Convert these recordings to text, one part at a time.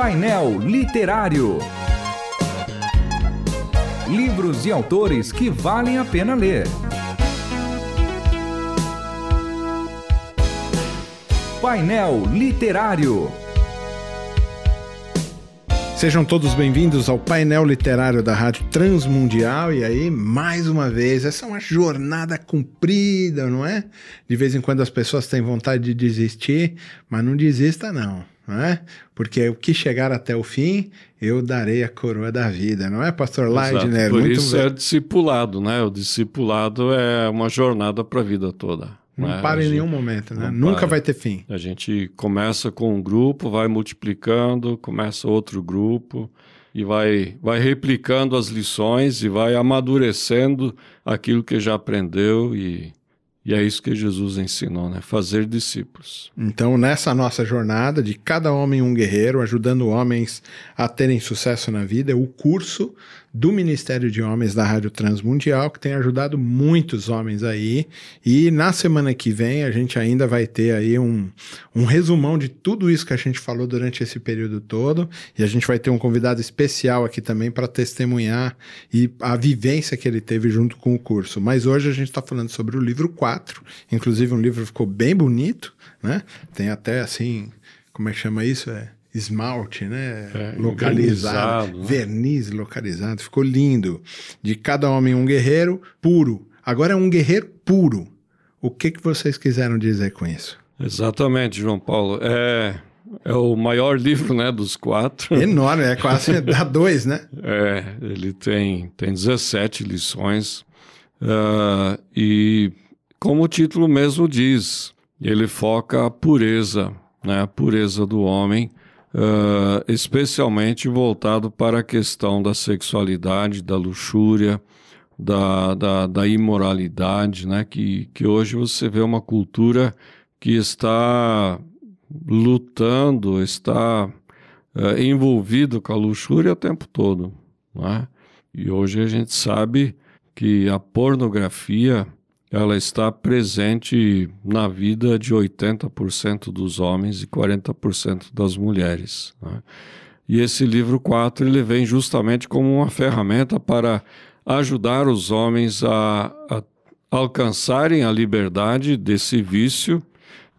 Painel Literário. Livros e autores que valem a pena ler. Painel Literário. Sejam todos bem-vindos ao painel literário da Rádio Transmundial. E aí, mais uma vez, essa é uma jornada comprida, não é? De vez em quando as pessoas têm vontade de desistir, mas não desista, não. Não é? Porque o que chegar até o fim, eu darei a coroa da vida, não é, Pastor Leidner? Por Muito isso bem. é discipulado, né? O discipulado é uma jornada para a vida toda. Não né? para em nenhum momento, né? Nunca para. vai ter fim. A gente começa com um grupo, vai multiplicando, começa outro grupo e vai, vai replicando as lições e vai amadurecendo aquilo que já aprendeu e e é isso que Jesus ensinou, né? Fazer discípulos. Então, nessa nossa jornada de cada homem um guerreiro, ajudando homens a terem sucesso na vida, o curso do Ministério de Homens da Rádio Transmundial, que tem ajudado muitos homens aí. E na semana que vem a gente ainda vai ter aí um, um resumão de tudo isso que a gente falou durante esse período todo. E a gente vai ter um convidado especial aqui também para testemunhar e a vivência que ele teve junto com o curso. Mas hoje a gente está falando sobre o livro 4. Inclusive, um livro ficou bem bonito, né? Tem até assim, como é que chama isso? É esmalte, né? É, localizado, né? verniz localizado, ficou lindo. De cada homem um guerreiro puro. Agora é um guerreiro puro. O que, que vocês quiseram dizer com isso? Exatamente, João Paulo. É, é o maior livro, né, dos quatro. Enorme, é quase dá dois, né? É, ele tem, tem 17 lições. Uh, e como o título mesmo diz, ele foca a pureza, né, a pureza do homem uh, especialmente voltado para a questão da sexualidade, da luxúria, da, da, da imoralidade, né? que, que hoje você vê uma cultura que está lutando, está uh, envolvido com a luxúria o tempo todo. Né? E hoje a gente sabe que a pornografia ela está presente na vida de 80% dos homens e 40% das mulheres. Né? E esse livro 4 ele vem justamente como uma ferramenta para ajudar os homens a, a alcançarem a liberdade desse vício,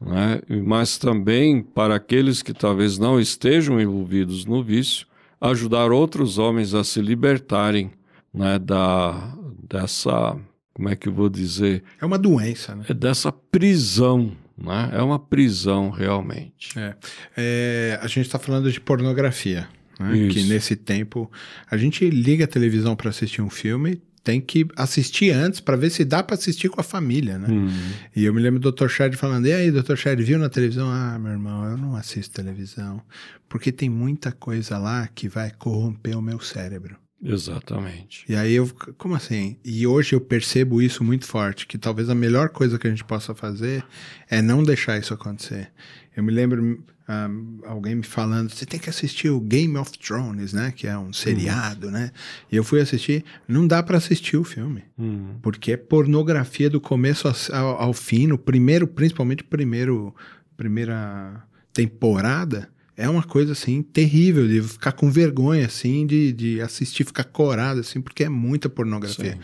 né? mas também para aqueles que talvez não estejam envolvidos no vício, ajudar outros homens a se libertarem né? da, dessa como é que eu vou dizer? É uma doença, né? É dessa prisão, né? É uma prisão realmente. É. é a gente está falando de pornografia, né? Que nesse tempo a gente liga a televisão para assistir um filme, tem que assistir antes para ver se dá para assistir com a família, né? Uhum. E eu me lembro do Dr. Shad falando: "E aí, Dr. Shad, viu na televisão? Ah, meu irmão, eu não assisto televisão, porque tem muita coisa lá que vai corromper o meu cérebro." Exatamente. E aí eu, como assim? E hoje eu percebo isso muito forte, que talvez a melhor coisa que a gente possa fazer é não deixar isso acontecer. Eu me lembro um, ah, alguém me falando, você tem que assistir o Game of Thrones, né? Que é um seriado, uhum. né? E eu fui assistir, não dá para assistir o filme, uhum. porque é pornografia do começo ao, ao fim, no primeiro, principalmente primeiro, primeira temporada é uma coisa assim terrível de ficar com vergonha assim de, de assistir, ficar corado assim, porque é muita pornografia.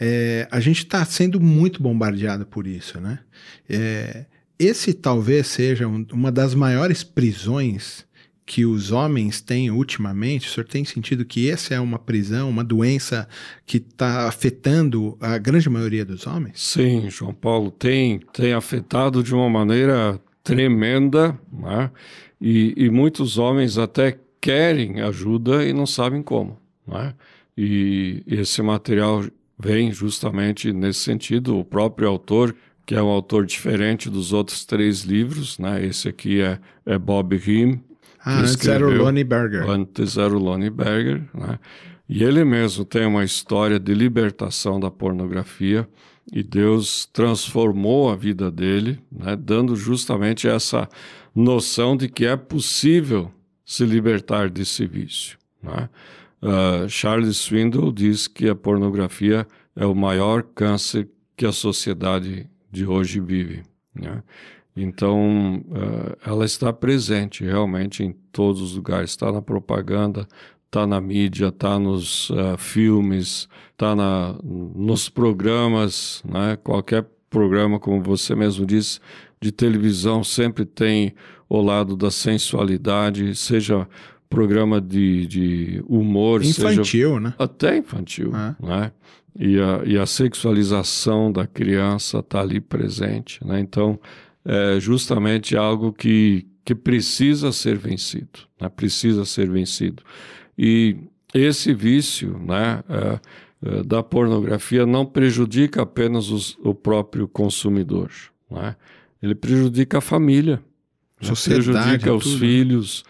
É, a gente está sendo muito bombardeado por isso, né? É, esse talvez seja um, uma das maiores prisões que os homens têm ultimamente, o senhor tem sentido que essa é uma prisão, uma doença que está afetando a grande maioria dos homens? Sim, João Paulo, tem, tem afetado de uma maneira tremenda, né? E, e muitos homens até querem ajuda e não sabem como. Né? E esse material vem justamente nesse sentido. O próprio autor, que é um autor diferente dos outros três livros, né? esse aqui é, é Bob Him. Ah, antes era o Lonnie Berger. Antes era o Lonnie Berger. Né? E ele mesmo tem uma história de libertação da pornografia e Deus transformou a vida dele, né? dando justamente essa noção de que é possível se libertar desse vício. Né? Uh, Charles Swindoll diz que a pornografia é o maior câncer que a sociedade de hoje vive. Né? Então, uh, ela está presente realmente em todos os lugares. Está na propaganda, está na mídia, está nos uh, filmes, está nos programas, né? qualquer programa, como você mesmo disse, de televisão sempre tem o lado da sensualidade, seja programa de, de humor, infantil, seja né? Até infantil, é. né? E a, e a sexualização da criança está ali presente, né? Então, é justamente algo que, que precisa ser vencido, né? Precisa ser vencido. E esse vício, né? É, é, da pornografia não prejudica apenas os, o próprio consumidor, né? Ele prejudica a família, né? prejudica os tudo. filhos,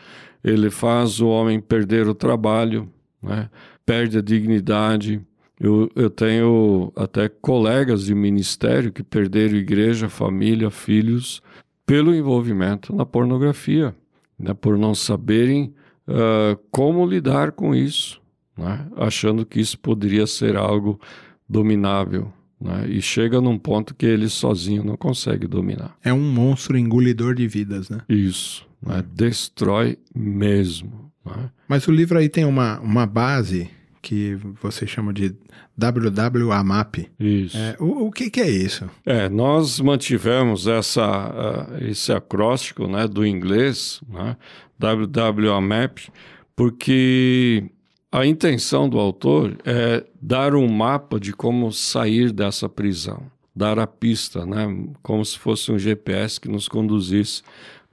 ele faz o homem perder o trabalho, né? perde a dignidade. Eu, eu tenho até colegas de ministério que perderam igreja, família, filhos, pelo envolvimento na pornografia, né? por não saberem uh, como lidar com isso, né? achando que isso poderia ser algo dominável. Né? E chega num ponto que ele sozinho não consegue dominar. É um monstro engolidor de vidas, né? Isso. Né? Destrói mesmo. Né? Mas o livro aí tem uma, uma base que você chama de WWAMAP. Isso. É, o, o que, que, é isso? É, nós mantivemos essa, uh, esse acróstico né, do inglês, né, WWAMAP, porque a intenção do autor é dar um mapa de como sair dessa prisão, dar a pista, né? como se fosse um GPS que nos conduzisse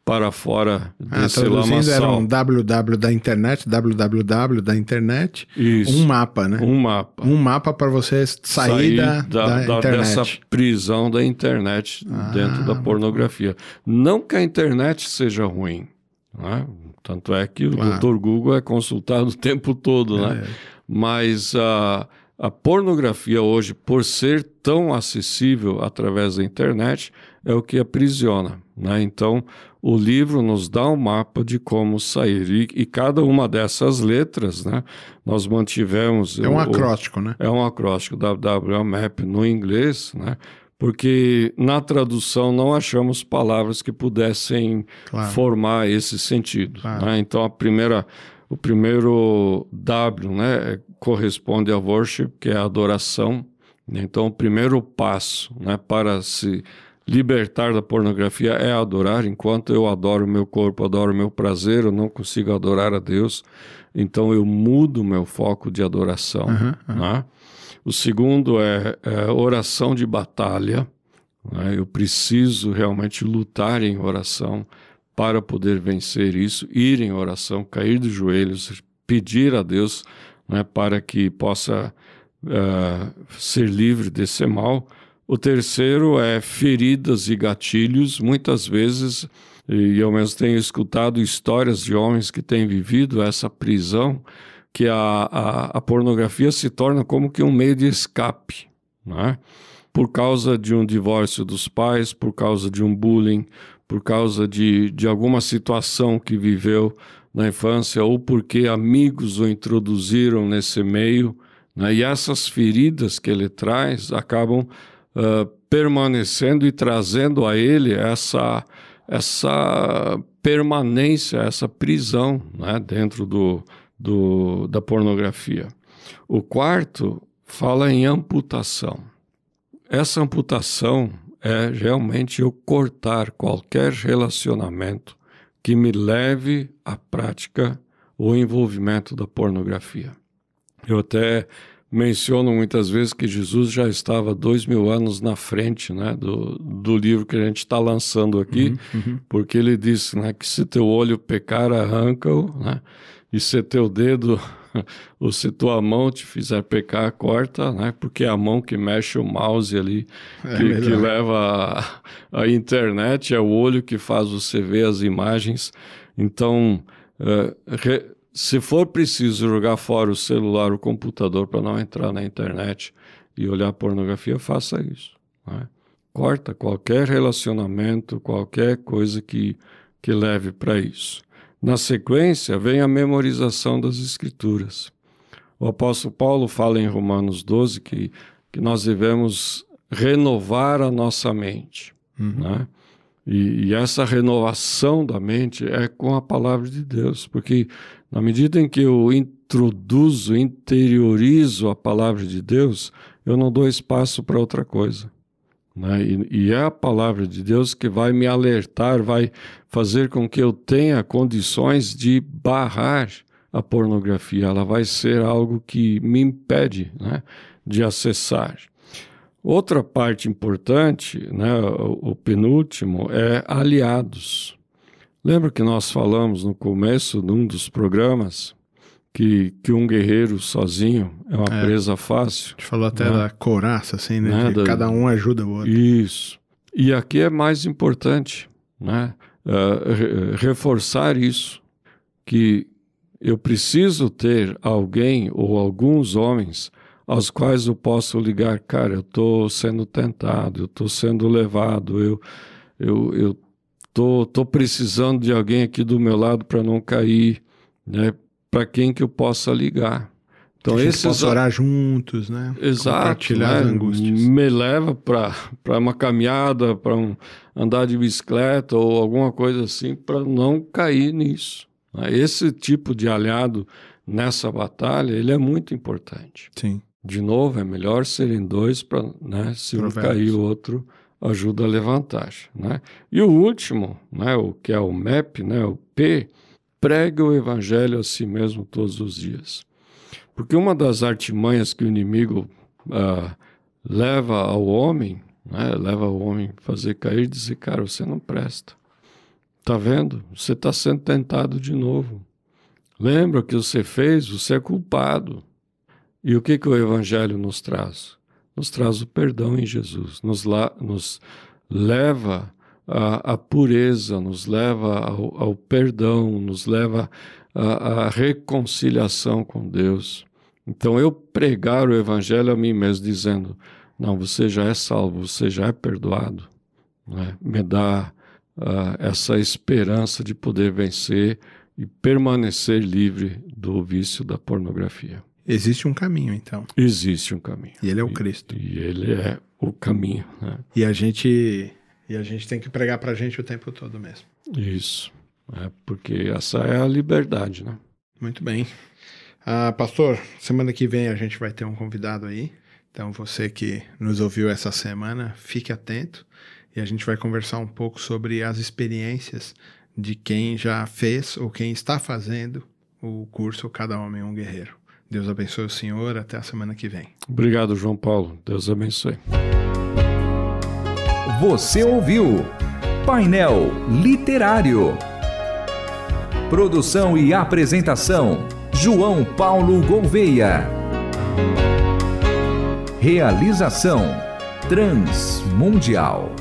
para fora ah, desse traduzindo era um www da internet, www da internet, Isso. um mapa, né? Um mapa. Um mapa para você sair, sair da, da, da, da, internet. Dessa prisão da internet ah, dentro da pornografia. Não que a internet seja ruim, né? Tanto é que claro. o Dr. Google é consultado o tempo todo, né? É. Mas a, a pornografia hoje, por ser tão acessível através da internet, é o que aprisiona, né? Então, o livro nos dá um mapa de como sair. E, e cada uma dessas letras, né? Nós mantivemos... É um o, acróstico, né? É um acróstico, WWMAP no inglês, né? porque na tradução não achamos palavras que pudessem claro. formar esse sentido. Claro. Né? Então a primeira, o primeiro W, né, corresponde a worship, que é a adoração. Então o primeiro passo, né, para se libertar da pornografia é adorar. Enquanto eu adoro o meu corpo, adoro o meu prazer, eu não consigo adorar a Deus. Então eu mudo o meu foco de adoração. Uhum, uhum. Né? O segundo é, é oração de batalha. Né? Eu preciso realmente lutar em oração para poder vencer isso, ir em oração, cair de joelhos, pedir a Deus né, para que possa uh, ser livre desse mal. O terceiro é feridas e gatilhos. Muitas vezes, e eu mesmo tenho escutado histórias de homens que têm vivido essa prisão que a, a, a pornografia se torna como que um meio de escape, né? por causa de um divórcio dos pais, por causa de um bullying, por causa de, de alguma situação que viveu na infância ou porque amigos o introduziram nesse meio. Né? E essas feridas que ele traz acabam permanecendo e trazendo a ele essa, essa permanência, essa prisão né? dentro do, do, da pornografia. O quarto fala em amputação. Essa amputação é realmente eu cortar qualquer relacionamento que me leve à prática ou envolvimento da pornografia. Eu até menciono muitas vezes que Jesus já estava dois mil anos na frente né, do, do livro que a gente está lançando aqui, uhum, uhum. porque ele disse né, que se teu olho pecar, arranca-o, né, e se teu dedo ou se tua mão te fizer pecar, corta, né? Porque é a mão que mexe o mouse ali, é que, que, leva a, a, internet, é o olho que faz você ver as imagens. Então, uh, re, se for preciso jogar fora o celular, o computador para não entrar na internet e olhar pornografia, faça isso. Né? Corta qualquer relacionamento, qualquer coisa que, que leve para isso. Na sequência, vem a memorização das Escrituras. O apóstolo Paulo fala em Romanos 12 que, que nós devemos renovar a nossa mente. Uhum. Né? E, e, essa renovação da mente é com a palavra de Deus, porque na medida em que eu introduzo, interiorizo a palavra de Deus, eu não dou espaço para outra coisa. Né? E, e, é a palavra de Deus que vai me alertar, vai fazer com que eu tenha condições de barrar a pornografia. Ela vai ser algo que me impede né, de acessar. Outra parte importante, né, o, o penúltimo, é aliados. Lembra que nós falamos no começo de um dos programas que, que um guerreiro sozinho é uma é. presa fácil? A gente falou até né? da coraça, assim, né? né? cada um ajuda o outro. Isso. E aqui é mais importante, né? Uh, reforçar isso, que eu preciso ter alguém ou alguns homens aos quais eu posso ligar, cara, eu estou sendo tentado, eu estou sendo levado, eu eu eu tô, tô precisando de alguém aqui do meu lado para não cair, né? Para quem que eu possa ligar. Então esse esses orar juntos, né? Exato, Compartilhar né? as angústias. Me leva para para uma caminhada, para um andar de bicicleta ou alguma coisa assim, para não cair nisso. Né? Esse tipo de aliado nessa batalha, ele é muito importante. Sim. De novo, é melhor serem dois para, né, se um cair, o outro ajuda a levantar, né? E o último, né, o que é o MEP, né, o P, prega o evangelho a si mesmo todos os dias. Porque uma das artimanhas que o inimigo uh, leva ao homem, né, leva o homem a fazer cair e dizer, cara, você não presta. Tá vendo? Você está sendo tentado de novo. Lembra o que você fez? Você é culpado. E o que, que o Evangelho nos traz? Nos traz o perdão em Jesus, nos, la, nos leva à, pureza, nos leva ao, ao, perdão, nos leva à, à reconciliação com Deus. Então, eu pregar o Evangelho a mim mesmo, dizendo: Não, você já é salvo, você já é perdoado, né? me dá uh, essa esperança de poder vencer e permanecer livre do vício da pornografia. Existe um caminho, então. Existe um caminho. E ele é o Cristo. E, e ele é o caminho. Né? E a gente e a gente tem que pregar para a gente o tempo todo mesmo. Isso. É porque essa é a liberdade, né? Muito bem. Ah, pastor, semana que vem a gente vai ter um convidado aí. Então você que nos ouviu essa semana, fique atento e a gente vai conversar um pouco sobre as experiências de quem já fez ou quem está fazendo o curso Cada Homem um Guerreiro. Deus abençoe o senhor. Até a semana que vem. Obrigado, João Paulo. Deus abençoe. Você ouviu Painel Literário. Produção e apresentação: João Paulo Gouveia. Realização: Transmundial.